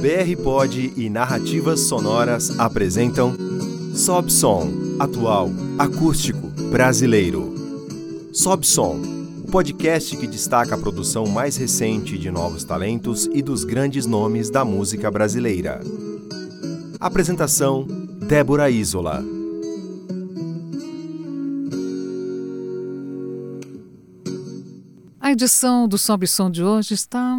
BR Pod e Narrativas Sonoras apresentam Sob Som, atual, acústico, brasileiro. Sob Som, o podcast que destaca a produção mais recente de novos talentos e dos grandes nomes da música brasileira. Apresentação: Débora Isola. A edição do Sob Som de hoje está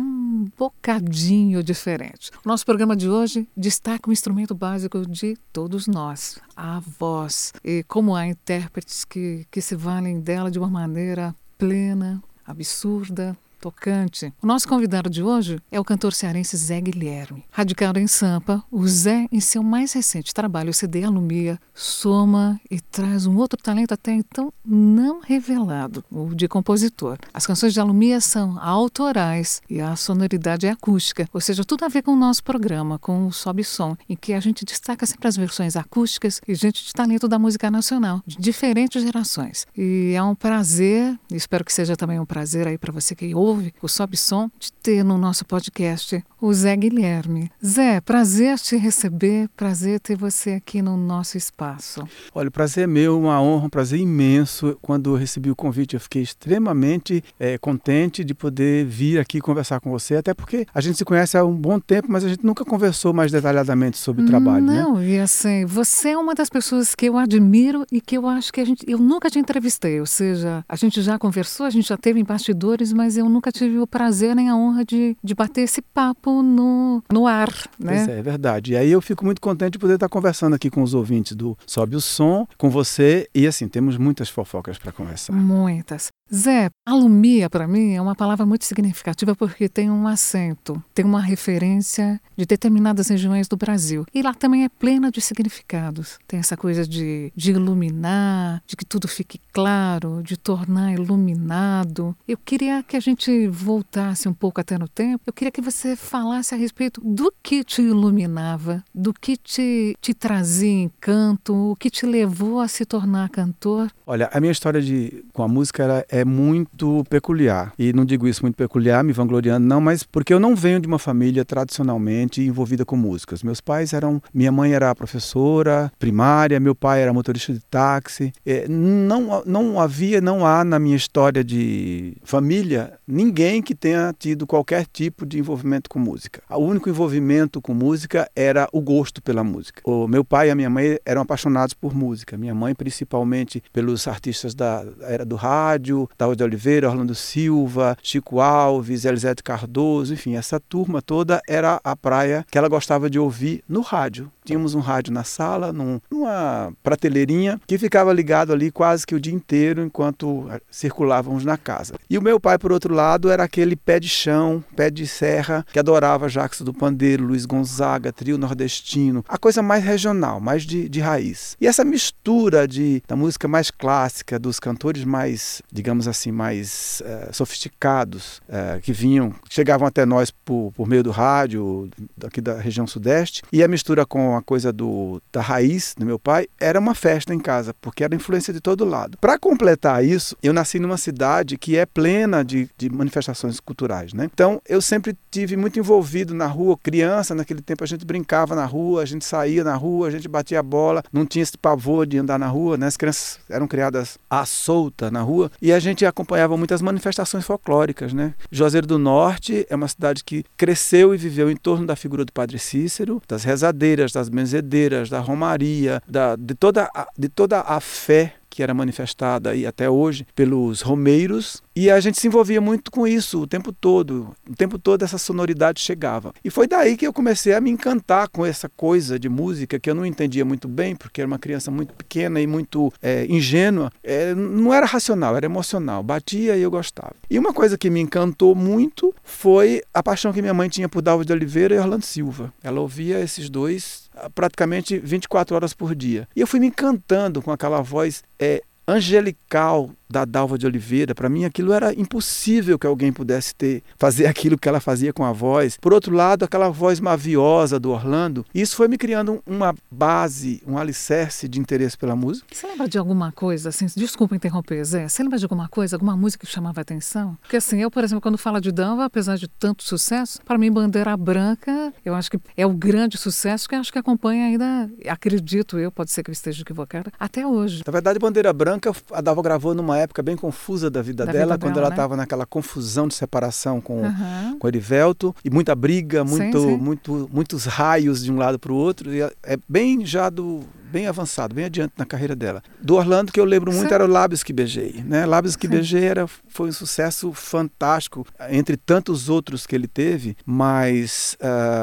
bocadinho diferente. O nosso programa de hoje destaca um instrumento básico de todos nós, a voz. E como há intérpretes que, que se valem dela de uma maneira plena, absurda, tocante. O nosso convidado de hoje é o cantor cearense Zé Guilherme. Radicado em Sampa, o Zé, em seu mais recente trabalho, o CD Alumia, soma e traz um outro talento até então não revelado, o de compositor. As canções de Alumia são autorais e a sonoridade é acústica, ou seja, tudo a ver com o nosso programa, com o Sobe Som, em que a gente destaca sempre as versões acústicas e gente de talento da música nacional, de diferentes gerações. E é um prazer, espero que seja também um prazer aí para você que ouve ouve o Sobe Som, de ter no nosso podcast o Zé Guilherme. Zé, prazer te receber, prazer ter você aqui no nosso espaço. Olha, o prazer é meu, uma honra, um prazer imenso. Quando eu recebi o convite, eu fiquei extremamente é, contente de poder vir aqui conversar com você, até porque a gente se conhece há um bom tempo, mas a gente nunca conversou mais detalhadamente sobre o trabalho, Não, né? e assim, você é uma das pessoas que eu admiro e que eu acho que a gente, eu nunca te entrevistei, ou seja, a gente já conversou, a gente já teve em bastidores, mas eu nunca nunca tive o prazer nem a honra de, de bater esse papo no, no ar. Né? Pois é, é verdade. E aí eu fico muito contente de poder estar conversando aqui com os ouvintes do Sobe o Som, com você. E assim, temos muitas fofocas para conversar. Muitas. Zé, alumia para mim é uma palavra muito significativa porque tem um acento, tem uma referência de determinadas regiões do Brasil. E lá também é plena de significados. Tem essa coisa de, de iluminar, de que tudo fique claro, de tornar iluminado. Eu queria que a gente voltasse um pouco até no tempo. Eu queria que você falasse a respeito do que te iluminava, do que te, te trazia encanto, o que te levou a se tornar cantor. Olha, a minha história de, com a música era, é muito peculiar. E não digo isso muito peculiar, me vangloriando, não, mas porque eu não venho de uma família tradicionalmente envolvida com músicas. Meus pais eram. Minha mãe era professora primária, meu pai era motorista de táxi. É, não, não havia, não há na minha história de família ninguém que tenha tido qualquer tipo de envolvimento com música. O único envolvimento com música era o gosto pela música. O meu pai e a minha mãe eram apaixonados por música. Minha mãe, principalmente, pelos artistas da era do rádio, David de Oliveira, Orlando Silva, Chico Alves, Elisete Cardoso, enfim, essa turma toda era a praia que ela gostava de ouvir no rádio. Tínhamos um rádio na sala, num, numa prateleirinha, que ficava ligado ali quase que o dia inteiro enquanto circulávamos na casa. E o meu pai, por outro lado, era aquele pé de chão, pé de serra, que adorava Jacques do Pandeiro, Luiz Gonzaga, trio nordestino, a coisa mais regional, mais de, de raiz. E essa mistura de, da música mais clássica, dos cantores mais, digamos assim, mais uh, sofisticados, uh, que vinham, chegavam até nós por, por meio do rádio, daqui da região sudeste, e a mistura com a coisa do, da raiz do meu pai, era uma festa em casa, porque era influência de todo lado. Para completar isso, eu nasci numa cidade que é plena de, de manifestações culturais, né? Então, eu sempre tive muito envolvido na rua, criança, naquele tempo a gente brincava na rua, a gente saía na rua, a gente batia bola, não tinha esse pavor de andar na rua, né? As crianças eram criadas à solta na rua e a gente acompanhava muitas manifestações folclóricas, né? Juazeiro do Norte é uma cidade que cresceu e viveu em torno da figura do Padre Cícero, das rezadeiras, das benzedeiras, da romaria, da, de, toda a, de toda a fé que era manifestada aí até hoje pelos romeiros e a gente se envolvia muito com isso o tempo todo. O tempo todo essa sonoridade chegava. E foi daí que eu comecei a me encantar com essa coisa de música que eu não entendia muito bem, porque era uma criança muito pequena e muito é, ingênua. É, não era racional, era emocional. Batia e eu gostava. E uma coisa que me encantou muito foi a paixão que minha mãe tinha por Dalva de Oliveira e Orlando Silva. Ela ouvia esses dois praticamente 24 horas por dia. E eu fui me encantando com aquela voz é, angelical da Dalva de Oliveira. Para mim, aquilo era impossível que alguém pudesse ter fazer aquilo que ela fazia com a voz. Por outro lado, aquela voz maviosa do Orlando. Isso foi me criando uma base, um alicerce de interesse pela música. Você lembra de alguma coisa, assim, desculpa interromper, Zé, você lembra de alguma coisa, alguma música que chamava atenção? Porque assim, eu, por exemplo, quando falo de Dalva, apesar de tanto sucesso, para mim, Bandeira Branca, eu acho que é o grande sucesso que acho que acompanha ainda, acredito eu, pode ser que eu esteja equivocada, até hoje. Na verdade, Bandeira Branca, a Dalva gravou numa época bem confusa da vida Da dela, vida quando dela, ela né? estava naquela confusão de separação com, Aham. com Erivelto, e muita briga, Sim, muito, sim. muito, muitos raios de um lado para o outro, e é é bem já do bem avançado, bem adiante na carreira dela. Do Orlando que eu lembro muito Sim. era o Lábios que beijei, né? Lábios que Sim. beijei era, foi um sucesso fantástico entre tantos outros que ele teve, mas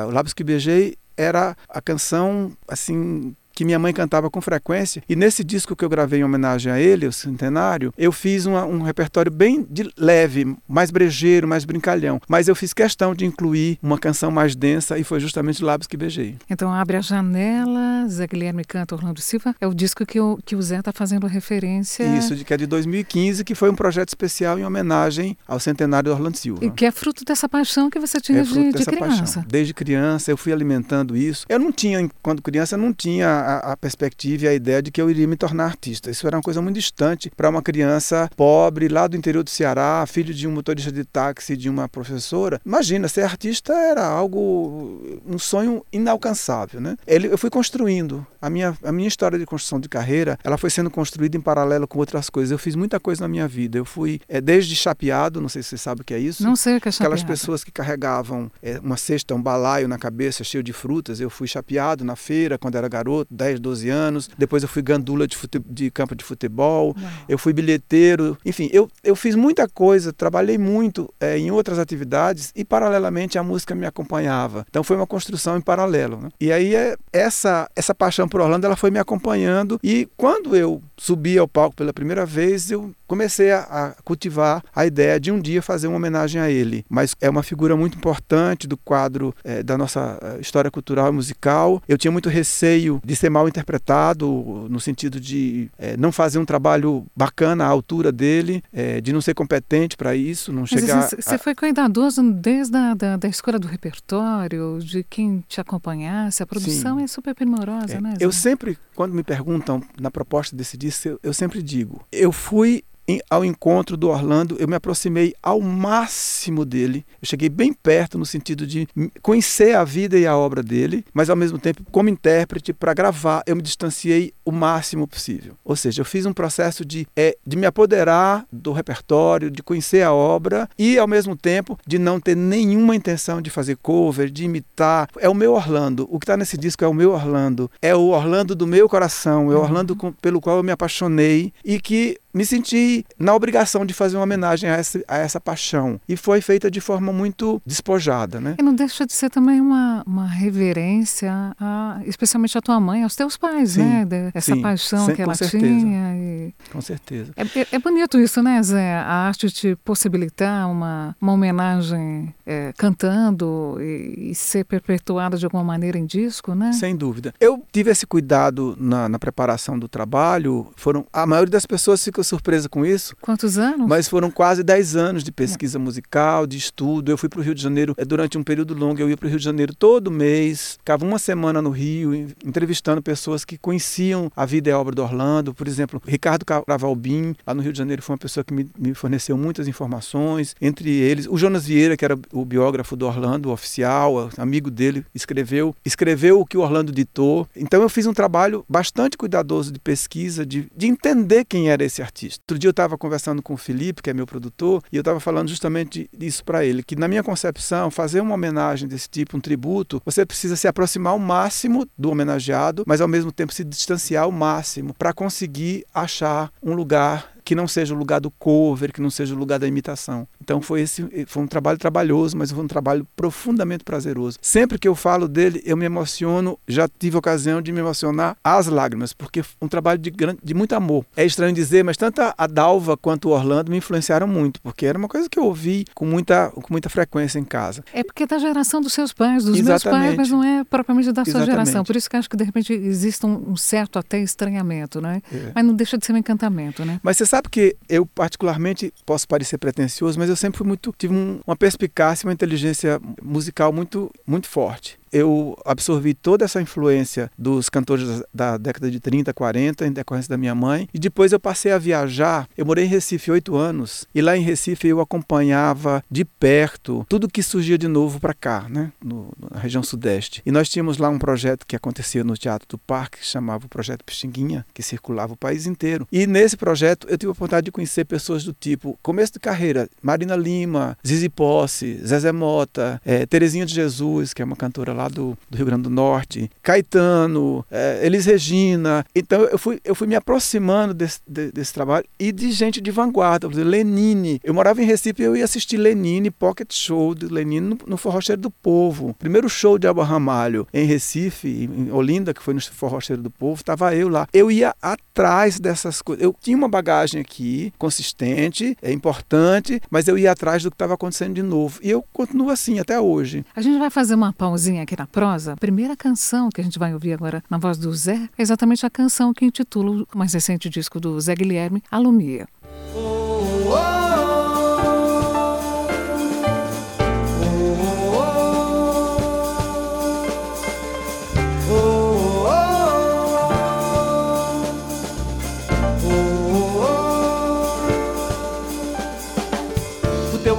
o Lábios que beijei era a canção assim que minha mãe cantava com frequência. E nesse disco que eu gravei em homenagem a ele, o centenário, eu fiz uma- um repertório bem de leve, mais brejeiro, mais brincalhão. Mas eu fiz questão de incluir uma canção mais densa e foi justamente Lábios que Beijei. Então, Abre a Janela, Zé Guilherme canta Orlando Silva, é o disco que o, que o Zé está fazendo referência. Isso, de- que é de 2015, que foi um projeto especial em homenagem ao centenário do Orlando Silva. E que é fruto dessa paixão que você tinha É de, de criança. paixão. Desde criança eu fui alimentando isso. Eu não tinha, quando criança, não tinha a, a perspectiva e a ideia de que eu iria me tornar artista. Isso era uma coisa muito distante para uma criança pobre lá do interior do Ceará, filho de um motorista de táxi, de uma professora. Imagina, ser artista era algo, um sonho inalcançável, né? Ele, eu fui construindo a minha, a minha história de construção de carreira. Ela foi sendo construída em paralelo com outras coisas. Eu fiz muita coisa na minha vida. Eu fui é, desde chapeado, não sei se você sabe o que é isso. Não sei o que é Aquelas pessoas que carregavam é, uma cesta, um balaio na cabeça cheio de frutas. Eu fui chapeado na feira quando era garoto, 10, 12 anos. Depois eu fui gandula de, fute- de campo de futebol. Uau. Eu fui bilheteiro. Enfim, eu, eu fiz muita coisa, trabalhei muito é, em outras atividades e, paralelamente, a música me acompanhava. Então, foi uma construção em paralelo. né? E aí, é, essa, essa paixão por Orlando ela foi me acompanhando. E quando eu subi ao palco pela primeira vez, eu comecei a, a cultivar a ideia de um dia fazer uma homenagem a ele. Mas é uma figura muito importante do quadro eh, da nossa eh, história cultural e musical. Eu tinha muito receio de ser mal interpretado, no sentido de eh, não fazer um trabalho bacana à altura dele, eh, de não ser competente para isso, não Mas chegar. assim, você foi cuidadoso desde a da, da escolha do repertório, de quem te acompanhasse. A produção Sim. é super primorosa, É, né? eu sempre, quando me perguntam na proposta desse disco, eu, eu sempre digo: eu fui ao encontro do Orlando, eu me aproximei ao máximo dele. Eu cheguei bem perto no sentido de conhecer a vida e a obra dele, mas ao mesmo tempo, como intérprete, para gravar, eu me distanciei o máximo possível. Ou seja, eu fiz um processo de, é, de me apoderar do repertório, de conhecer a obra e, ao mesmo tempo, de não ter nenhuma intenção de fazer cover, de imitar. É o meu Orlando. O que está nesse disco é o meu Orlando. É o Orlando do meu coração. É o Orlando com- pelo qual eu me apaixonei e que me senti na obrigação de fazer uma homenagem a essa, a essa paixão. E foi feita de forma muito despojada, né? E não deixa de ser também uma, uma reverência, a, especialmente à tua mãe, aos teus pais, Sim, né? De- essa sim, paixão sem- que ela certeza. tinha. e- Com certeza. É, é- é bonito isso, né, Zé? A arte te possibilitar uma, uma homenagem é, cantando e, e ser perpetuada de alguma maneira em disco, né? Sem dúvida. Eu tive esse cuidado na, na preparação do trabalho. Foram A maioria das pessoas fica surpresa com isso. Quantos anos? Mas foram quase 10 anos de pesquisa musical, de estudo. Eu fui para o Rio de Janeiro eh, durante um período longo. Eu ia para o Rio de Janeiro todo mês, ficava uma semana no Rio, en- entrevistando pessoas que conheciam a vida a obra do Orlando. Por exemplo, Ricardo Cravalbim, lá no Rio de Janeiro, foi uma pessoa que me, me forneceu muitas informações. Entre eles, o Jonas Vieira, que era o biógrafo do Orlando, oficial, amigo dele, escreveu, escreveu o que o Orlando ditou. Então eu fiz um trabalho bastante cuidadoso de pesquisa, de, de entender quem era esse artista. Outro dia eu estava conversando com o Felipe, que é meu produtor, e eu estava falando justamente isso para ele, que na minha concepção, fazer uma homenagem desse tipo, um tributo, você precisa se aproximar ao máximo do homenageado, mas ao mesmo tempo se distanciar ao máximo para conseguir achar um lugar que não seja o lugar do cover, que não seja o lugar da imitação. Então foi esse foi um trabalho trabalhoso, mas foi um trabalho profundamente prazeroso. Sempre que eu falo dele, eu me emociono. Já tive ocasião de me emocionar às lágrimas, porque foi um trabalho de, grande, de muito amor. É estranho dizer, mas tanto a Dalva quanto o Orlando me influenciaram muito, porque era uma coisa que eu ouvi com muita, com muita frequência em casa. É porque é da geração dos seus pais, dos Exatamente. meus pais, mas não é propriamente da sua Exatamente. geração. Por isso que acho que de repente existe um, certo até estranhamento, né? É. Mas não deixa de ser um encantamento, né? Mas você sabe que eu particularmente posso parecer pretensioso, mas eu sempre fui muito tive um, uma perspicácia, uma inteligência musical muito muito forte eu absorvi toda essa influência dos cantores da década de 30, 40, em decorrência da minha mãe. E depois eu passei a viajar. Eu morei em Recife oito anos. E lá em Recife eu acompanhava de perto tudo que surgia de novo para cá, né? No, na região sudeste. E nós tínhamos lá um projeto que acontecia no Teatro do Parque, que chamava o Projeto Pixinguinha, que circulava o país inteiro. E nesse projeto eu tive a oportunidade de conhecer pessoas do tipo, começo de carreira, Marina Lima, Zizi Posse, Zezé Mota, é, Terezinha de Jesus, que é uma cantora lá do, do Rio Grande do Norte, Caetano, é, Elis Regina. Então eu fui, eu fui me aproximando desse, de, desse trabalho e de gente de vanguarda, por exemplo, Lenine. Eu morava em Recife e eu ia assistir Lenine, Pocket Show de Lenine no, no Forrocheiro do Povo. Primeiro show de Alba Ramalho em Recife, em Olinda, que foi no Forrocheiro do Povo, estava eu lá. Eu ia atrás dessas coisas. Eu tinha uma bagagem aqui, consistente, é importante, mas eu ia atrás do que estava acontecendo de novo. E eu continuo assim até hoje. A gente vai fazer uma pausinha aqui na prosa. A primeira canção que a gente vai ouvir agora na voz do Zé é exatamente a canção que intitula o mais recente disco do Zé Guilherme, Alumia. Oh, oh.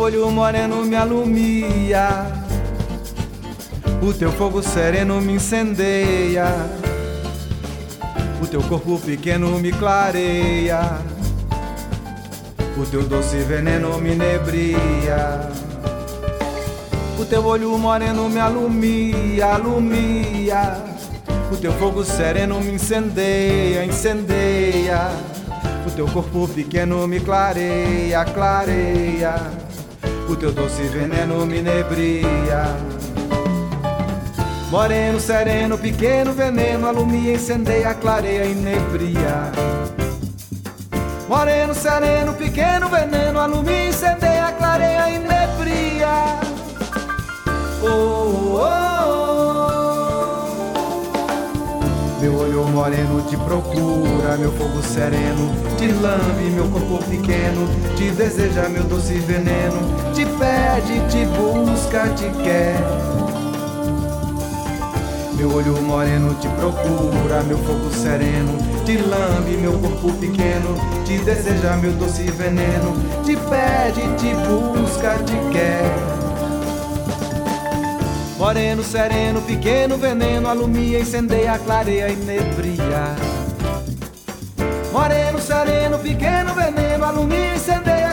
olho moreno me alumia o teu fogo sereno me incendeia, o teu corpo pequeno me clareia, o teu doce veneno me nebria. O teu olho moreno me alumia, alumia. O teu fogo sereno me incendeia, incendeia. O teu corpo pequeno me clareia, clareia. O teu doce veneno me nebria. Moreno, sereno, pequeno veneno, alumia, incendeia, clareia, inebria. Moreno, sereno, pequeno veneno, alumia, incendeia, clareia, inebria. Oh, oh, oh. Meu olho moreno te procura, meu fogo sereno te lambe, meu corpo pequeno te deseja, meu doce veneno te pede, te busca, te quer. Meu olho moreno te procura, meu fogo sereno te lambe, meu corpo pequeno te deseja, meu doce veneno te pede, te busca, te quer. Moreno, sereno, pequeno veneno, alumia, incendeia, clareia, inebria. Moreno, sereno, pequeno veneno, alumia, incendeia,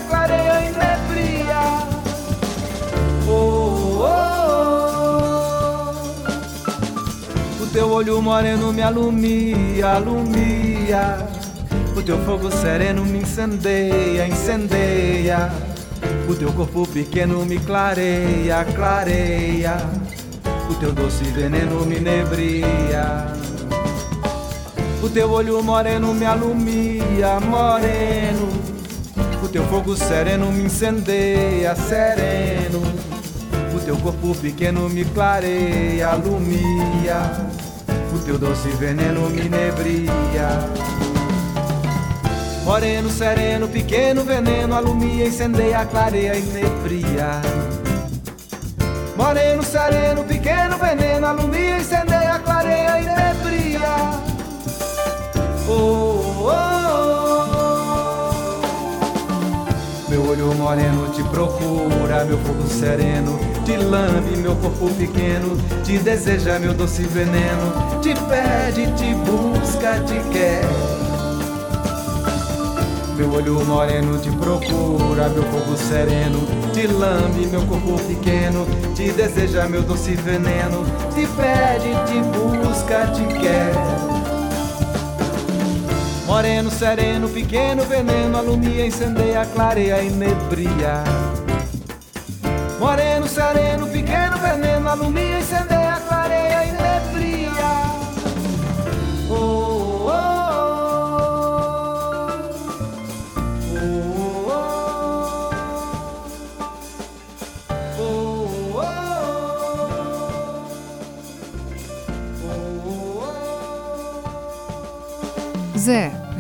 teu olho moreno me alumia, alumia. O teu fogo sereno me incendeia, incendeia. O teu corpo pequeno me clareia, clareia. O teu doce veneno me nebria. O teu olho moreno me alumia, moreno. O teu fogo sereno me incendeia, sereno. O teu corpo pequeno me clareia, alumia o teu doce veneno me nebria. Moreno, sereno, pequeno veneno, alumia, incendeia, clareia e nebria. Moreno, sereno, pequeno veneno, alumia, incendeia, clareia e nebria. Oh, oh, oh. Olho moreno te procura, meu fogo sereno te lambe, meu corpo pequeno, te deseja, meu doce veneno, te pede, te busca, te quer. Meu olho moreno te procura, meu fogo sereno, te lambe, meu corpo pequeno, te deseja, meu doce veneno, te pede, te busca, te quer. Moreno, sereno, pequeno, veneno, alumia, incendeia, clareia, inebria. Moreno, sereno, pequeno, veneno, alumia, incendeia, clareia.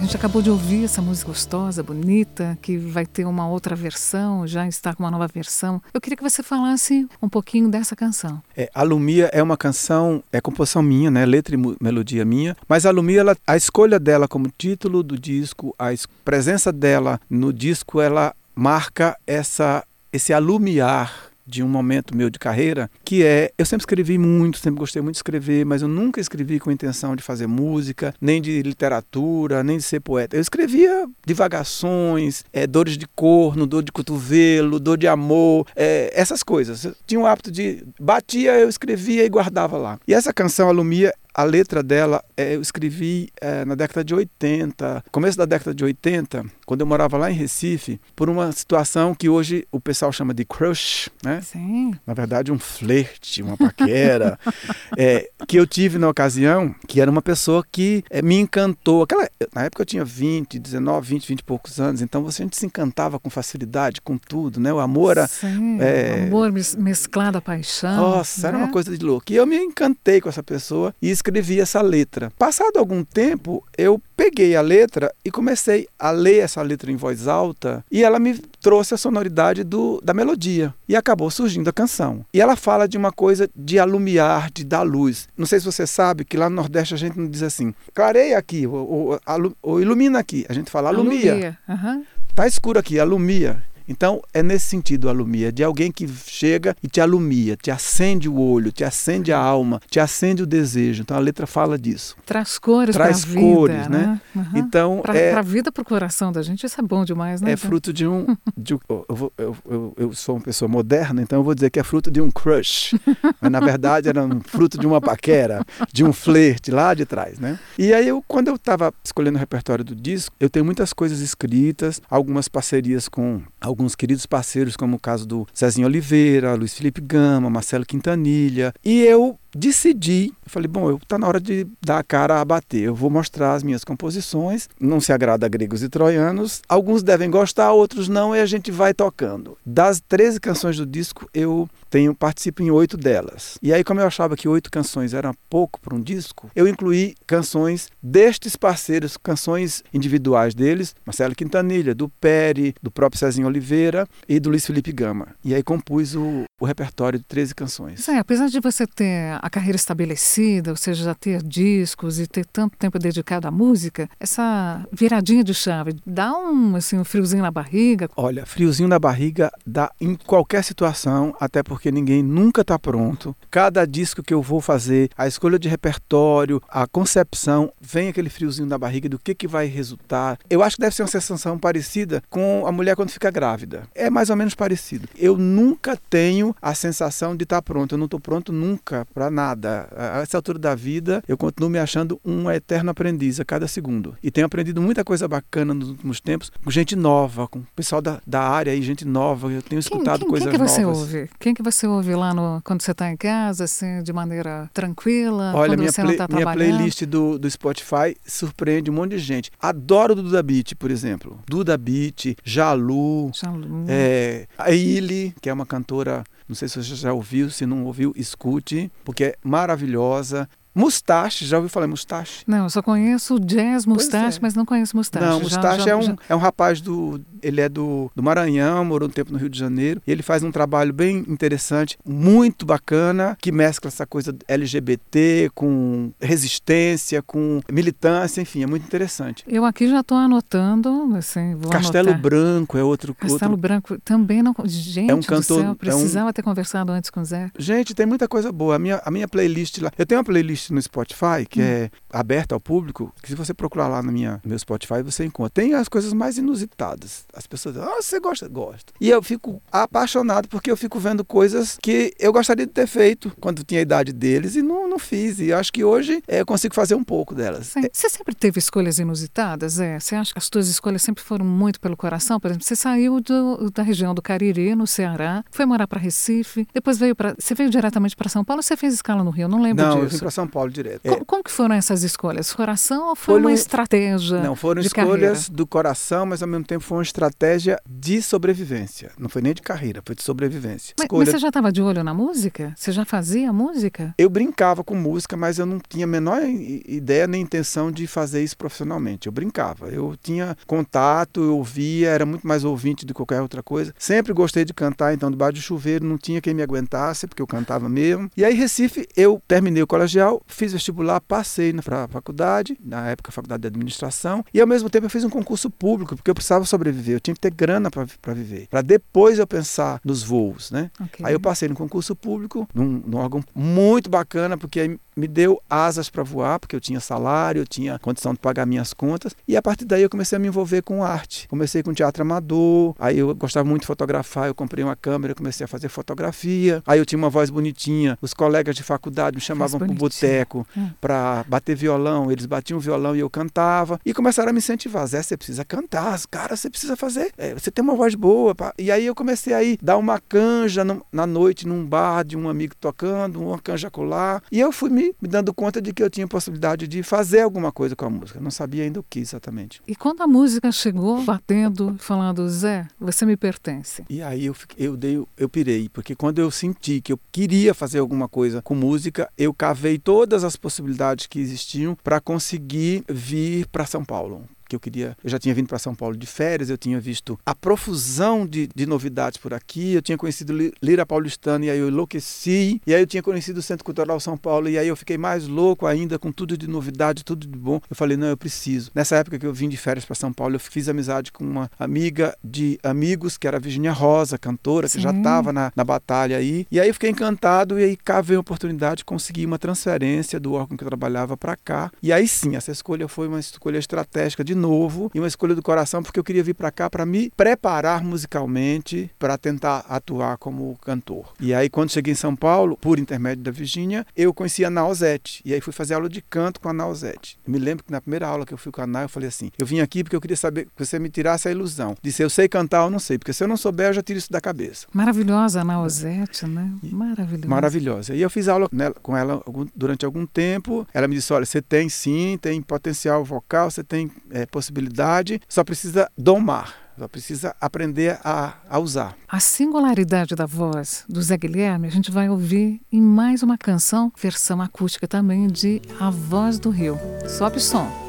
Gente acabou de ouvir essa música gostosa, bonita, que vai ter uma outra versão, já está com uma nova versão. Eu queria que você falasse um pouquinho dessa canção. É, a Lumia é uma canção, é composição minha, né? Letra e melodia minha. Mas a Lumia, ela, a escolha dela como título do disco, a es- presença dela no disco, ela marca essa, esse alumiar de um momento meu de carreira, que é, eu sempre escrevi muito, sempre gostei muito de escrever, mas eu nunca escrevi com a intenção de fazer música, nem de literatura, nem de ser poeta. Eu escrevia divagações, é, dores de corno, dor de cotovelo, dor de amor, é, essas coisas. Eu tinha o hábito de batia, eu escrevia e guardava lá. E essa canção Alumia a letra dela é, eu escrevi é, na década de 80, começo da década de 80, quando eu morava lá em Recife, por uma situação que hoje o pessoal chama de crush, né? Sim. Na verdade, um flerte, uma paquera, é, que eu tive na ocasião, que era uma pessoa que é, me encantou. Aquela, na época eu tinha 20, 19, 20, 20 e poucos anos, então você, a gente se encantava com facilidade, com tudo, né? O amor era Sim. é, Amor mes- mesclado à paixão. nossa, era né? uma coisa de louco. E eu me encantei com essa pessoa e escrevi essa letra. Passado algum tempo, eu peguei a letra e comecei a ler essa letra em voz alta e ela me trouxe a sonoridade do, da melodia. E acabou surgindo a canção. E ela fala de uma coisa de alumiar, de dar luz. Não sei se você sabe que lá no Nordeste a gente não diz assim, clareia aqui, ou, ou, ou ilumina aqui. A gente fala alumia. Alumia. Aham. Tá escuro aqui, alumia. Então é nesse sentido alumia, de alguém que chega e te alumia, te acende o olho, te acende a alma, te acende o desejo. Então a letra fala disso. Traz cores Traz vida, cores, né? Aham. Então Pra, é, pra vida, pro coração da gente, isso é bom demais, né? é fruto de um. de um- eu, vou- eu- eu- eu sou uma pessoa moderna, então eu vou dizer que é fruto de um crush. Mas na verdade era um fruto de uma paquera, de um flerte lá de trás, né? E aí eu, quando eu estava escolhendo o repertório do disco, eu tenho muitas coisas escritas, algumas parcerias com alguns queridos parceiros, como o caso do Zezinho Oliveira, Luiz Felipe Gama, Marcelo Quintanilha. E eu decidi, falei, bom, eu tá na hora de dar a cara a bater. Eu vou mostrar as minhas composições. Não se agrada a gregos e troianos. Alguns devem gostar, outros não, e a gente vai tocando. Das 13 canções do disco, eu tenho participo em oito delas. E aí, como eu achava que oito canções era pouco para um disco, eu incluí canções destes parceiros, canções individuais deles, Marcelo Quintanilha, do Peri, do próprio Cezinho Oliveira e do Luiz Felipe Gama. E aí compus o, o repertório de 13 canções. Zé, apesar de você ter a carreira estabelecida, ou seja, já ter discos e ter tanto tempo dedicado à música, essa viradinha de chave dá um, assim, um friozinho na barriga? Olha, friozinho na barriga dá em qualquer situação, até porque ninguém nunca está pronto. Cada disco que eu vou fazer, a escolha de repertório, a concepção, vem aquele friozinho na barriga do que, que vai resultar. Eu acho que deve ser uma sensação parecida com a mulher quando fica grávida. É mais ou menos parecido. Eu nunca tenho a sensação de estar pronto. Eu não estou pronto nunca para nada. A essa altura da vida, eu continuo me achando um eterno aprendiz a cada segundo. E tenho aprendido muita coisa bacana nos últimos tempos, com gente nova, com o pessoal da, da área aí, gente nova. Eu tenho Quem, escutado quem, coisas quem que você novas. ouve? Quem que você ouve lá no, quando você está em casa, assim, de maneira tranquila? Olha, minha, você não play- está minha playlist do, do Spotify surpreende um monte de gente. Adoro o Duda Beat, por exemplo. Duda Beat, Jalu, Jalu. é, a Illy, que é uma cantora, não sei se você já ouviu, se não ouviu, escute, porque é maravilhosa. Mustache, já ouviu falar em Mustache? Não, eu só conheço jazz Mustache, é. mas não conheço Mustache. Não, Já- Mustache já- é, um, já- é um rapaz do. Ele é do, do Maranhão, morou um tempo no Rio de Janeiro. E ele faz um trabalho bem interessante, muito bacana, que mescla essa coisa LGBT com resistência, com militância, enfim, é muito interessante. Eu aqui já estou anotando, assim, vou Castelo anotar. Branco é outro. Castelo outro... Branco também não. Gente É um cantor- é céu, um- precisava ter conversado antes com o Zé. Gente, tem muita coisa boa. A minha, a minha playlist lá. Eu tenho uma playlist no Spotify que Hum. é aberta ao público. Que se você procurar lá no, minha, meu Spotify, você encontra. Tem as coisas mais inusitadas. As pessoas dizem, ah, você gosta? Gosto. E eu fico apaixonado porque eu fico vendo coisas que eu gostaria de ter feito quando tinha a idade deles e não, não fiz. E acho que hoje é, eu consigo fazer um pouco delas. Sim. Você sempre teve escolhas inusitadas? É? Você acha que as suas escolhas sempre foram muito pelo coração? Por exemplo, você saiu do, da região do Cariri, no Ceará, foi morar para Recife, depois veio para. Você veio diretamente para São Paulo ou você fez escala no Rio? Não lembro não, disso. Não, eu fui para São Paulo direto. Como, é. como, que foram essas escolhas? Coração ou foi, foi uma um... estratégia? Não, foram escolhas carreira? do coração, mas ao mesmo tempo foi uma estratégia de sobrevivência. Não foi nem de carreira, foi de sobrevivência. Mas, Escolha... mas você já estava de olho na música? Você já fazia música? Eu brincava com música, mas eu não tinha a menor ideia nem intenção de fazer isso profissionalmente. Eu brincava. Eu tinha contato, eu ouvia, era muito mais ouvinte do que qualquer outra coisa. Sempre gostei de cantar, então debaixo de chuveiro não tinha quem me aguentasse, porque eu cantava mesmo. E aí, Recife, eu terminei o colegial, fiz vestibular, passei para a faculdade, na época, a faculdade de administração, e ao mesmo tempo eu fiz um concurso público, porque eu precisava sobreviver, eu tinha que ter grana para viver, para depois eu pensar nos voos, né? Okay. Aí eu passei no concurso público, num, num órgão muito bacana, porque aí me deu asas para voar, porque eu tinha salário, eu tinha condição de pagar minhas contas. E a partir daí eu comecei a me envolver com arte. Comecei com teatro amador, aí eu gostava muito de fotografar, eu comprei uma câmera, comecei a fazer fotografia. Aí eu tinha uma voz bonitinha, os colegas de faculdade me chamavam para o boteco hum. para bater violão, eles batiam violão e eu cantava. E começaram a me incentivar, Zé, você precisa cantar, cara, você precisa fazer, é, você tem uma voz boa. Pá. E aí eu comecei a ir dar uma canja no, na noite num bar de um amigo tocando, uma canja colar. E eu fui me me dando conta de que eu tinha possibilidade de fazer alguma coisa com a música. não sabia ainda o que exatamente. E quando a música chegou, batendo, falando, Zé, você me pertence. E aí eu, eu, dei, eu pirei, porque quando eu senti que eu queria fazer alguma coisa com música, eu cavei todas as possibilidades que existiam para conseguir vir para São Paulo que eu queria. Eu já tinha vindo para São Paulo de férias, eu tinha visto a profusão de, de novidades por aqui, eu tinha conhecido Lira Paulistana e aí eu enlouqueci, e aí eu tinha conhecido o Centro Cultural São Paulo e aí eu fiquei mais louco ainda com tudo de novidade, tudo de bom. Eu falei, não, eu preciso. Nessa época que eu vim de férias para São Paulo, eu fiz amizade com uma amiga de amigos, que era a Virginia Rosa, cantora, Sim. que já estava na, na batalha aí. E aí eu fiquei encantado e aí cavei a oportunidade de conseguir uma transferência do órgão que eu trabalhava para cá. E aí sim, essa escolha foi uma escolha estratégica de novo e uma escolha do coração porque eu queria vir para cá para me preparar musicalmente para tentar atuar como cantor. E aí quando cheguei em São Paulo, por intermédio da Virginia, eu conheci a Nausete e aí fui fazer aula de canto com a Nausete. Eu me lembro que na primeira aula que eu fui com a Nau, eu falei assim: "Eu vim aqui porque eu queria saber que você me tirasse a ilusão. Disse eu sei cantar ou não sei, porque se eu não souber eu já tiro isso da cabeça". Maravilhosa a Nausete, né? Maravilhosa. Maravilhosa. E eu fiz aula com ela durante algum tempo. Ela me disse: "Olha, você tem sim, tem potencial vocal, você tem é, possibilidade, só precisa domar. Só precisa aprender a, a, usar. A singularidade da voz do Zé Guilherme a gente vai ouvir em mais uma canção, versão acústica também de A Voz do Rio. Sobe o som.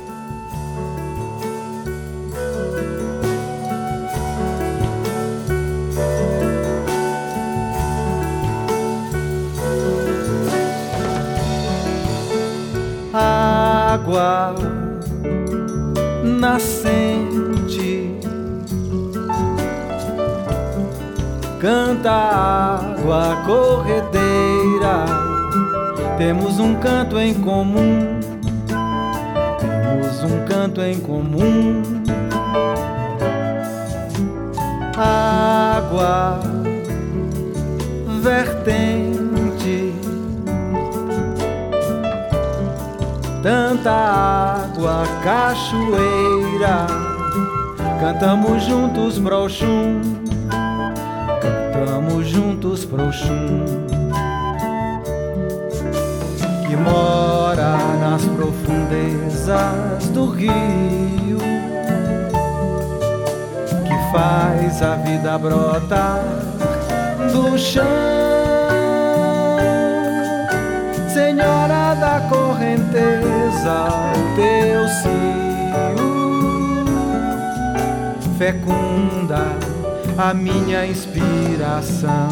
Água nascente. Canta água corredeira, temos um canto em comum. Temos um canto em comum. Água vertente tanta água, cachoeira. Cantamos juntos pro Oxum, cantamos juntos pro Oxum. Que mora nas profundezas do rio, que faz a vida brotar do chão correnteza, teu cio fecunda a minha inspiração.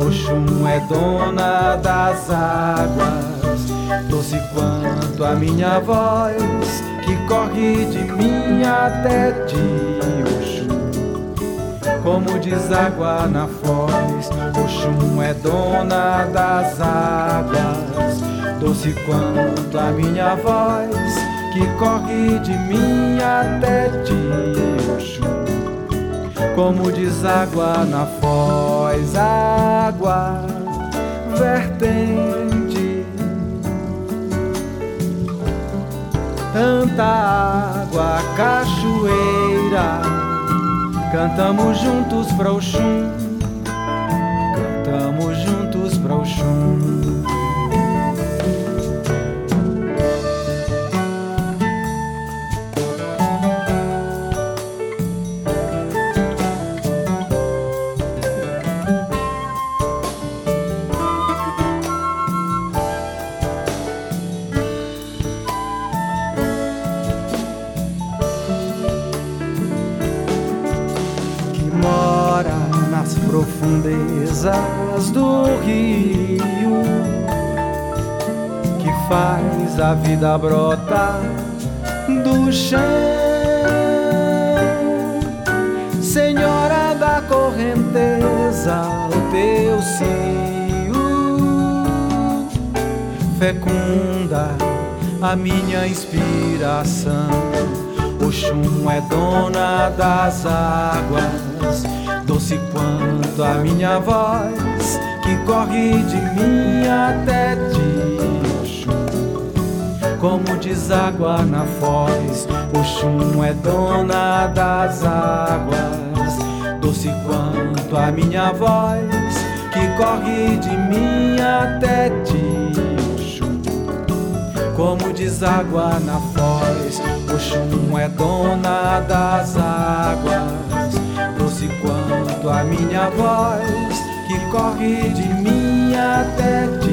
Oxum é dona das águas, doce quanto a minha voz, que corre de mim até ti, Oxum como deságua na foz. Oxum é dona das águas, doce quanto a minha voz que corre de mim até ti, Oxum. Como deságua na foz, água vertente, tanta água, cachoeira. Cantamos juntos para o chum, cantamos juntos para o chum. A vida brotar do chão. Senhora da correnteza, o teu cio fecunda a minha inspiração. O chum é dona das águas doce quanto a minha voz que corre de mim até ti. Como deságua na foz, Oxum é dona das águas, doce quanto a minha voz que corre de mim até ti. Como deságua na foz, Oxum é dona das águas doce quanto a minha voz que corre de mim até ti.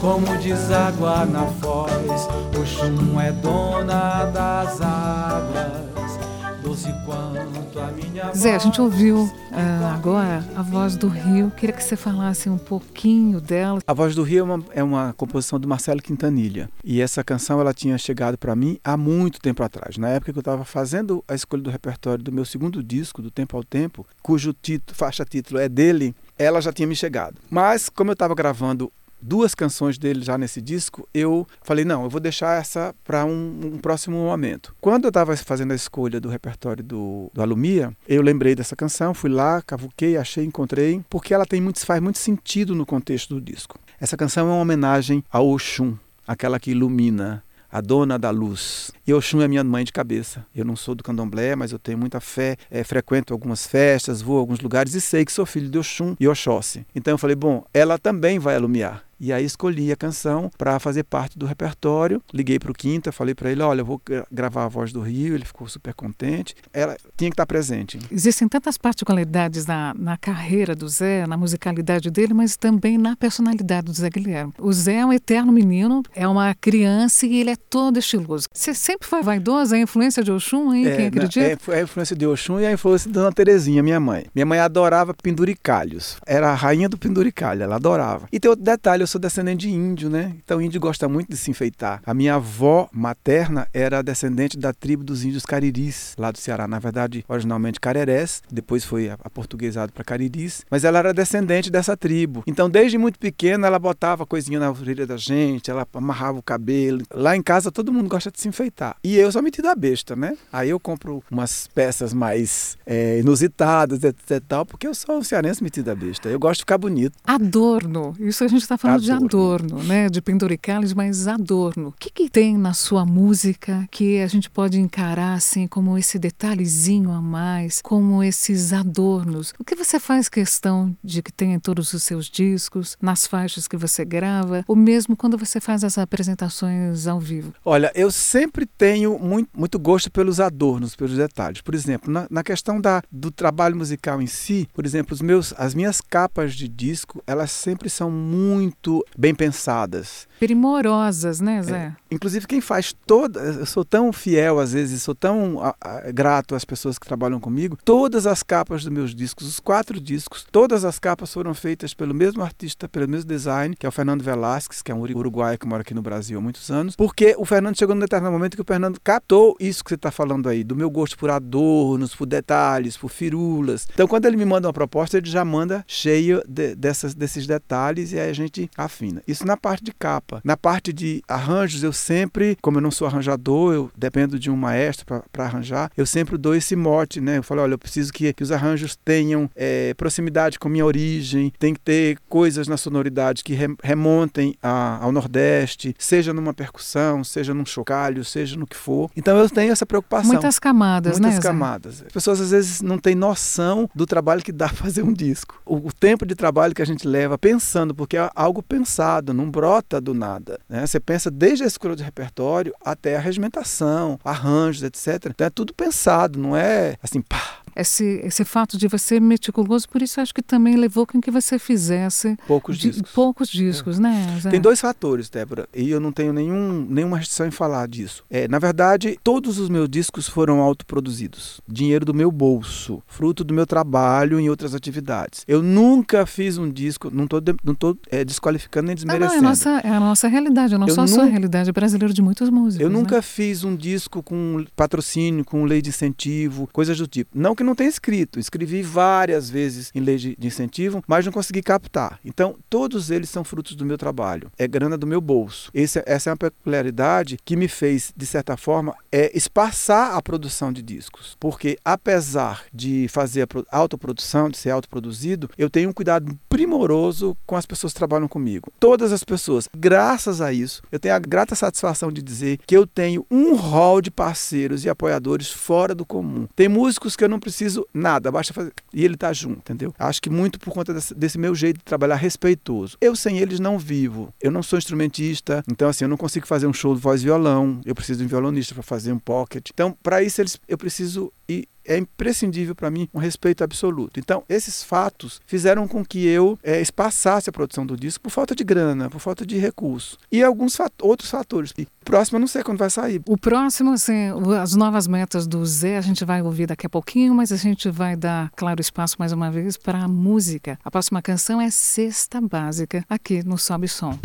Como deságua na foz, Oxum é dona das águas, doce quanto a minha voz. Zé, a gente ouviu uh, agora a voz do Rio. Queria que você falasse um pouquinho dela. A voz do Rio é uma, é uma composição do Marcelo Quintanilha. E essa canção ela tinha chegado para mim há muito tempo atrás. Na época que eu estava fazendo a escolha do repertório do meu segundo disco, do Tempo ao Tempo, cujo título, faixa título é dele, ela já tinha me chegado. Mas como eu estava gravando duas canções dele já nesse disco, eu falei, não, eu vou deixar essa para um, um, próximo momento. Quando eu estava fazendo a escolha do repertório do, do Alumia, eu lembrei dessa canção, fui lá, cavuquei, achei, encontrei, porque ela tem muito, faz muito sentido no contexto do disco. Essa canção é uma homenagem ao Oxum, aquela que ilumina, a dona da luz. E Oxum é minha mãe de cabeça. Eu não sou do candomblé, mas eu tenho muita fé, é, frequento algumas festas, vou a alguns lugares e sei que sou filho de Oxum e Oxóssi. Então eu falei, bom, ela também vai alumiar. E aí escolhi a canção para fazer parte do repertório. Liguei para o Quinta, falei para ele: olha, eu vou gravar a voz do Rio. Ele ficou super contente. Ela tinha que estar presente. Existem tantas particularidades na, na carreira do Zé, na musicalidade dele, mas também na personalidade do Zé Guilherme. O Zé é um eterno menino, é uma criança e ele é todo estiloso. Você sempre foi vaidoso? A influência de Oxum, hein? É, Quem acredita? É, é a influência de Oxum e a influência de Dona Terezinha, minha mãe. Minha mãe adorava penduricalhos. Era a rainha do penduricalho, ela adorava. E tem outro detalhe: sou descendente de índio, né? Então, índio gosta muito de se enfeitar. A minha avó materna era descendente da tribo dos índios cariris, lá do Ceará. Na verdade, originalmente carerés, depois foi aportuguesado para cariris, mas ela era descendente dessa tribo. Então, desde muito pequena, ela botava coisinha na orelha da gente, ela amarrava o cabelo. Lá em casa, todo mundo gosta de se enfeitar. E eu sou metido a besta, né? Aí eu compro umas peças mais é, inusitadas, etc, tal, porque eu sou um cearense metido a besta. Eu gosto de ficar bonito. Adorno. Isso a gente está falando Adorno. de adorno adorno, né? De penduricalhos, mas adorno. O que, que tem na sua música que a gente pode encarar assim como esse detalhezinho a mais, como esses adornos? O que você faz questão de que tenha em todos os seus discos, nas faixas que você grava, ou mesmo quando você faz as apresentações ao vivo? Olha, eu sempre tenho muito, muito gosto pelos adornos, pelos detalhes. Por exemplo, na, na questão da, do trabalho musical em si, por exemplo, os meus, as minhas capas de disco, elas sempre são muito bem pensadas. Primorosas, né, Zé? É, inclusive quem faz toda, eu sou tão fiel às vezes, sou tão a, a, grato às pessoas que trabalham comigo. Todas as capas dos meus discos, os quatro discos, todas as capas foram feitas pelo mesmo artista, pelo mesmo design, que é o Fernando Velasquez, que é um uruguaio que mora aqui no Brasil há muitos anos, porque o Fernando chegou num determinado momento que o Fernando captou isso que você está falando aí, do meu gosto por adornos, por detalhes, por firulas. Então, quando ele me manda uma proposta, ele já manda cheio de, dessas, desses detalhes e aí a gente afina. Isso na parte de capa. Na parte de arranjos, eu sempre, como eu não sou arranjador, eu dependo de um maestro para arranjar, eu sempre dou esse mote, né? Eu falo, olha, eu preciso que, que os arranjos tenham é, proximidade com minha origem, tem que ter coisas na sonoridade que remontem a, ao Nordeste, seja numa percussão, seja num chocalho, seja no que for. Então eu tenho essa preocupação. Muitas camadas, Muitas né? Muitas camadas. As pessoas às vezes não têm noção do trabalho que dá fazer um disco. O, o tempo de trabalho que a gente leva pensando, porque é algo pensado, não brota do nada. Né? Você pensa desde a escolha de repertório até a regimentação, arranjos, etc. Então é tudo pensado, não é assim, pá, esse, esse fato de você ser meticuloso, por isso acho que também levou com que você fizesse poucos discos. Poucos discos, é. né? Zé? Tem dois fatores, Débora, e eu não tenho nenhum, nenhuma restrição em falar disso. É, na verdade, todos os meus discos foram autoproduzidos. Dinheiro do meu bolso, fruto do meu trabalho em outras atividades. Eu nunca fiz um disco, não estou não tô, é, desqualificando nem desmerecendo. Não, não, é, a nossa, é a nossa realidade, não eu só a sua realidade, é brasileira de muitos músicos. Eu né? nunca fiz um disco com patrocínio, com lei de incentivo, coisas do tipo. Não que não tenha escrito. Escrevi várias vezes em lei de, de incentivo, mas não consegui captar. Então, todos eles são frutos do meu trabalho. É grana do meu bolso. Esse, essa é uma peculiaridade que me fez, de certa forma, é espaçar a produção de discos. Porque, apesar de fazer a autoprodução, de ser autoproduzido, eu tenho um cuidado primoroso com as pessoas que trabalham comigo. Todas as pessoas. Graças a isso, eu tenho a grata satisfação de dizer que eu tenho um rol de parceiros e apoiadores fora do comum. Tem músicos que eu não preciso nada, basta fazer. E ele tá junto, entendeu? Acho que muito por conta desse, desse, meu jeito de trabalhar respeitoso. Eu sem eles não vivo. Eu não sou instrumentista, então assim, eu não consigo fazer um show de voz e violão. Eu preciso de um violonista para fazer um pocket. Então, para isso eles, eu preciso ir é imprescindível para mim um respeito absoluto. Então, esses fatos fizeram com que eu é, espaçasse a produção do disco por falta de grana, por falta de recurso. E alguns fat outros fatores. O próximo eu não sei quando vai sair. O próximo, assim, as novas metas do Zé, a gente vai ouvir daqui a pouquinho, mas a gente vai dar, claro, espaço mais uma vez para a música. A próxima canção é Sexta Básica, aqui no Sobe Som.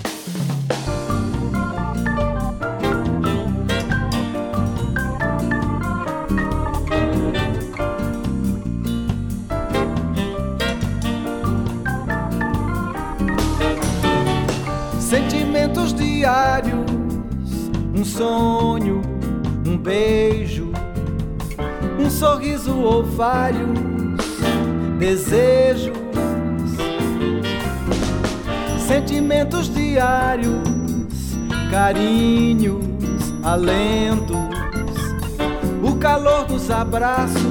Diários, um sonho, um beijo, um sorriso ou vários desejos. Sentimentos diários, carinhos, alentos, o calor dos abraços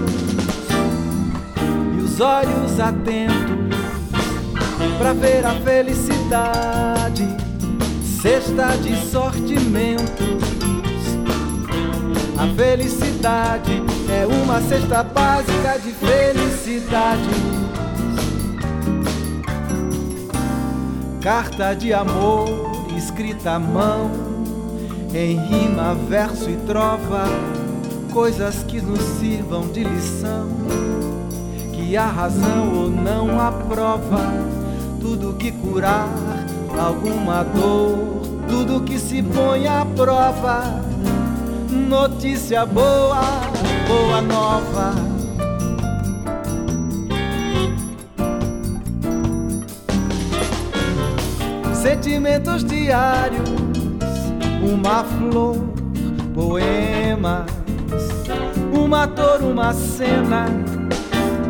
e os olhos atentos para ver a felicidade cesta de sortimentos. A felicidade é uma cesta básica de felicidade. Carta de amor escrita à mão, em rima, verso e trova, coisas que nos sirvam de lição, que a razão ou não aprova, tudo que curar alguma dor tudo que se põe à prova. Notícia boa, boa nova. Sentimentos diários, uma flor, poemas, uma dor, uma cena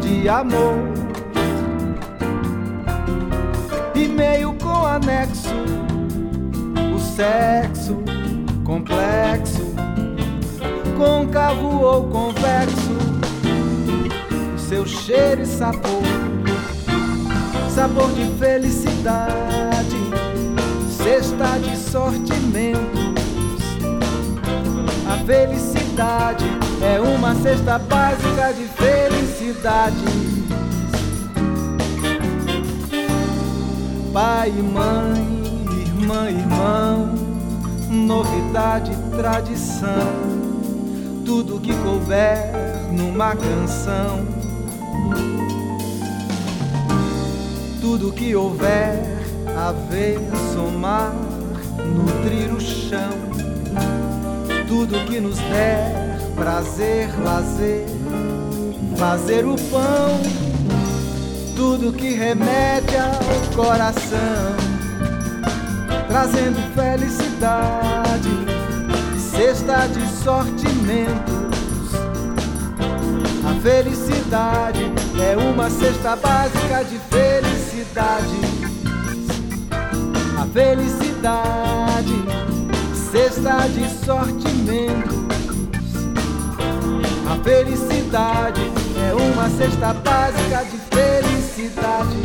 de amor. E-mail com anexo sexo complexo, côncavo ou convexo, o seu cheiro e sabor, sabor de felicidade, cesta de sortimentos. A felicidade é uma cesta básica de felicidade. Pai e mãe irmã, irmão, novidade, tradição, tudo que couber numa canção, tudo que houver a ver, somar, nutrir o chão, tudo que nos der prazer, lazer, fazer o pão, tudo que remete ao coração trazendo felicidade, cesta de sortimentos. A felicidade é uma cesta básica de felicidade. A felicidade, cesta de sortimentos. A felicidade é uma cesta básica de felicidade.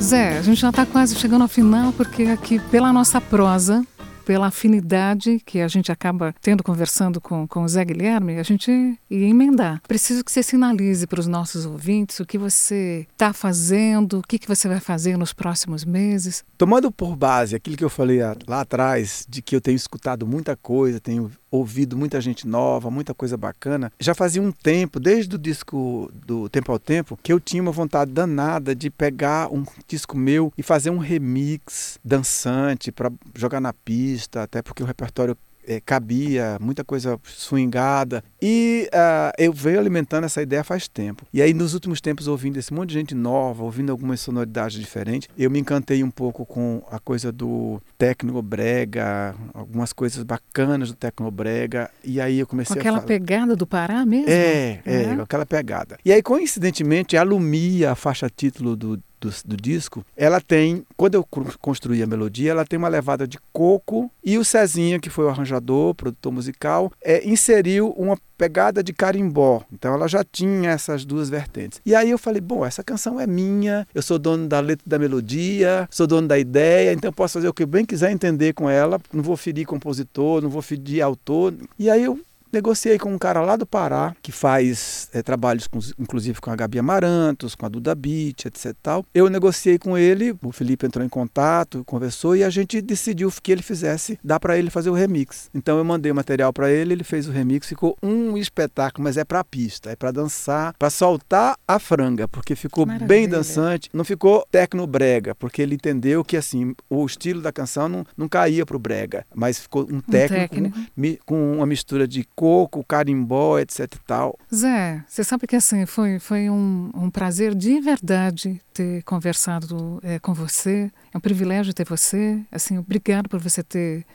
Zé, a gente já está quase chegando ao final, porque aqui, pela nossa prosa, pela afinidade que a gente acaba tendo conversando com, com o Zé Guilherme, a gente ia emendar. Preciso que você sinalize para os nossos ouvintes o que você está fazendo, o que, que você vai fazer nos próximos meses. Tomando por base aquilo que eu falei lá atrás, de que eu tenho escutado muita coisa, tenho ouvido muita gente nova, muita coisa bacana. Já fazia um tempo, desde o disco do Tempo ao Tempo, que eu tinha uma vontade danada de pegar um disco meu e fazer um remix dançante para jogar na pista, até porque o repertório é, cabia, muita coisa swingada. E uh, eu venho alimentando essa ideia faz tempo. E aí, nos últimos tempos, ouvindo esse monte de gente nova, ouvindo algumas sonoridades diferentes, eu me encantei um pouco com a coisa do tecnobrega, algumas coisas bacanas do tecnobrega. E aí eu comecei com aquela a falar... pegada do Pará mesmo? É, é, é, aquela pegada. E aí, coincidentemente, a Lumia, a faixa título do do, do, disco, ela tem, quando eu construí a melodia, ela tem uma levada de coco e o Cezinha, que foi o arranjador, produtor musical, é, inseriu uma pegada de carimbó. Então ela já tinha essas duas vertentes. E aí eu falei, bom, essa canção é minha, eu sou dono da letra da melodia, sou dono da ideia, então eu posso fazer o que eu bem quiser entender com ela, não vou ferir compositor, não vou ferir autor. E aí eu negociei com um cara lá do Pará, que faz é, trabalhos, com, inclusive com a Gabi Amarantos, com a Duda Beat, etc. Tal. Eu negociei com ele, o Felipe entrou em contato, conversou e a gente decidiu que ele fizesse, dá para ele fazer o remix. Então eu mandei o material para ele, ele fez o remix, ficou um espetáculo, mas é para pista, é para dançar, para soltar a franga, porque ficou Maravilha. bem dançante, não ficou tecno-brega, porque ele entendeu que assim, o estilo da canção não, não caía pro brega, mas ficou um técnico, um técnico. Com, com uma mistura de coco, carimbó, etc tal. Zé, você sabe que assim, foi, foi um, um prazer de verdade ter conversado é, com você. É um privilégio ter você. Assim, obrigado por você ter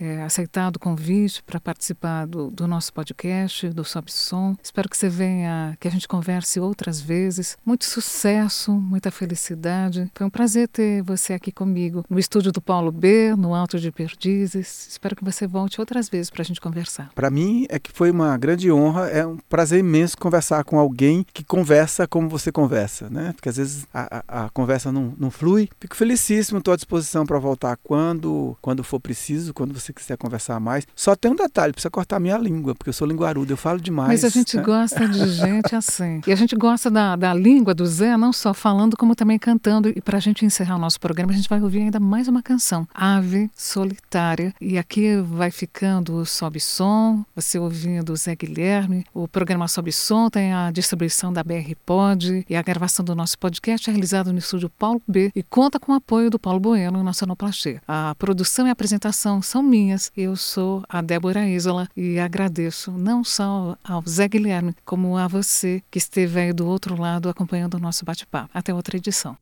é, aceitado o convite para participar do, do, nosso podcast, do Sob Som. Espero que você venha, que a gente converse outras vezes. Muito sucesso, muita felicidade. Foi um prazer ter você aqui comigo no estúdio do Paulo B, no Alto de Perdizes. Espero que você volte outras vezes para a gente conversar. Para mim é que foi uma grande honra, é um prazer imenso conversar com alguém que conversa como você conversa, né? Porque às vezes a, a, a conversa não, não flui. Fico felicíssimo, estou à disposição para voltar quando, quando for preciso, quando você quiser conversar mais. Só tem um detalhe, precisa cortar minha língua, porque eu sou linguarudo, eu falo demais. Mas a gente né? gosta de gente assim. E a gente gosta da, da língua do Zé, não só falando, como também cantando. E para a gente encerrar o nosso programa, a gente vai ouvir ainda mais uma canção, Ave Solitária. E aqui vai ficando o Sobe Som, você ouvindo o Zé Guilherme. O programa Sobe Som tem a distribuição da BR Pod e a gravação do nosso podcast é realizada no estúdio Paulo B e conta com o apoio do Paulo Bueno na Sonoplastia. A produção e a apresentação são minhas. Eu sou a Débora Isola e agradeço não só ao Zé Guilherme, como a você que esteve aí do outro lado acompanhando o nosso bate-papo. Até outra edição.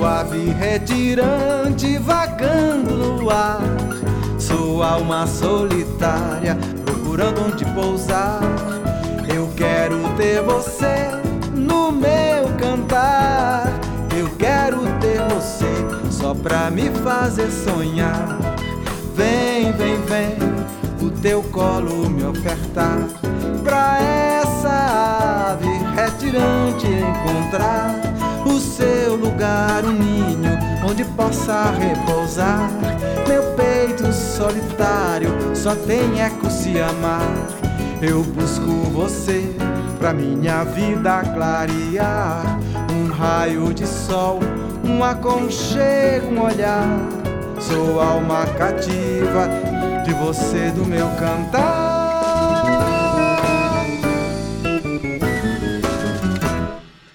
Sou ave retirante vagando no ar. Sou alma solitária procurando onde pousar. Eu quero ter você no meu cantar. Eu quero ter você só pra me fazer sonhar. Vem, vem, vem, o teu colo me ofertar. Pra essa ave retirante encontrar seu lugar, um ninho onde possa repousar. Meu peito solitário só tem eco se amar. Eu busco você pra minha vida clarear. Um raio de sol, um aconchego, um olhar. Sou alma cativa de você, do meu cantar.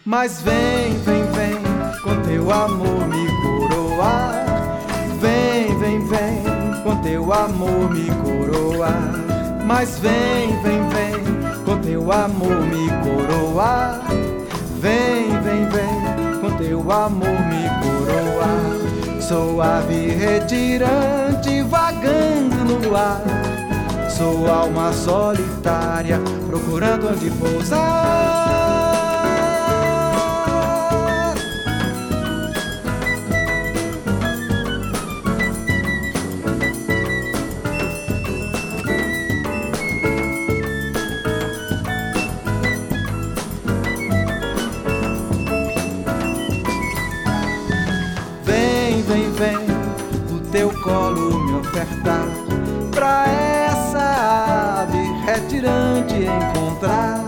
Mas vem, vem, com teu amor me coroar. Vem, vem, vem, com teu amor me coroar. Mas vem, vem, vem, com teu amor me coroar. Vem, vem, vem, com teu amor me coroar. Sou ave retirante vagando no ar. Sou alma solitária procurando onde pousar. Encontrar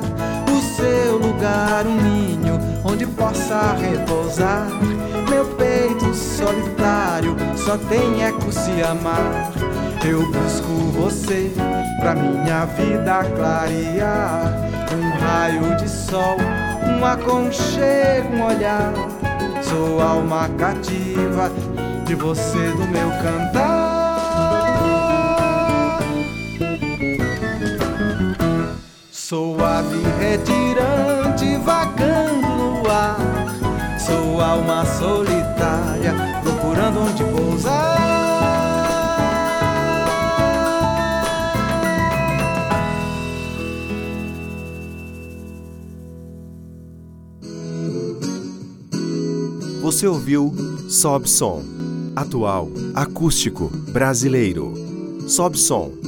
O seu lugar, um ninho onde possa repousar. Meu peito solitário só tem eco se amar. Eu busco você pra minha vida clarear. Um raio de sol, um aconchego, um olhar. Sou alma cativa de você, do meu cantar. Retirante vagando no ar. Sou alma solitária procurando onde pousar. Você ouviu Sob Som atual, acústico, brasileiro. Sob som.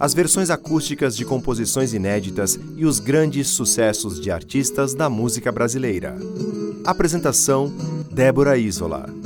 As versões acústicas de composições inéditas e os grandes sucessos de artistas da música brasileira. Apresentação: Débora Isola.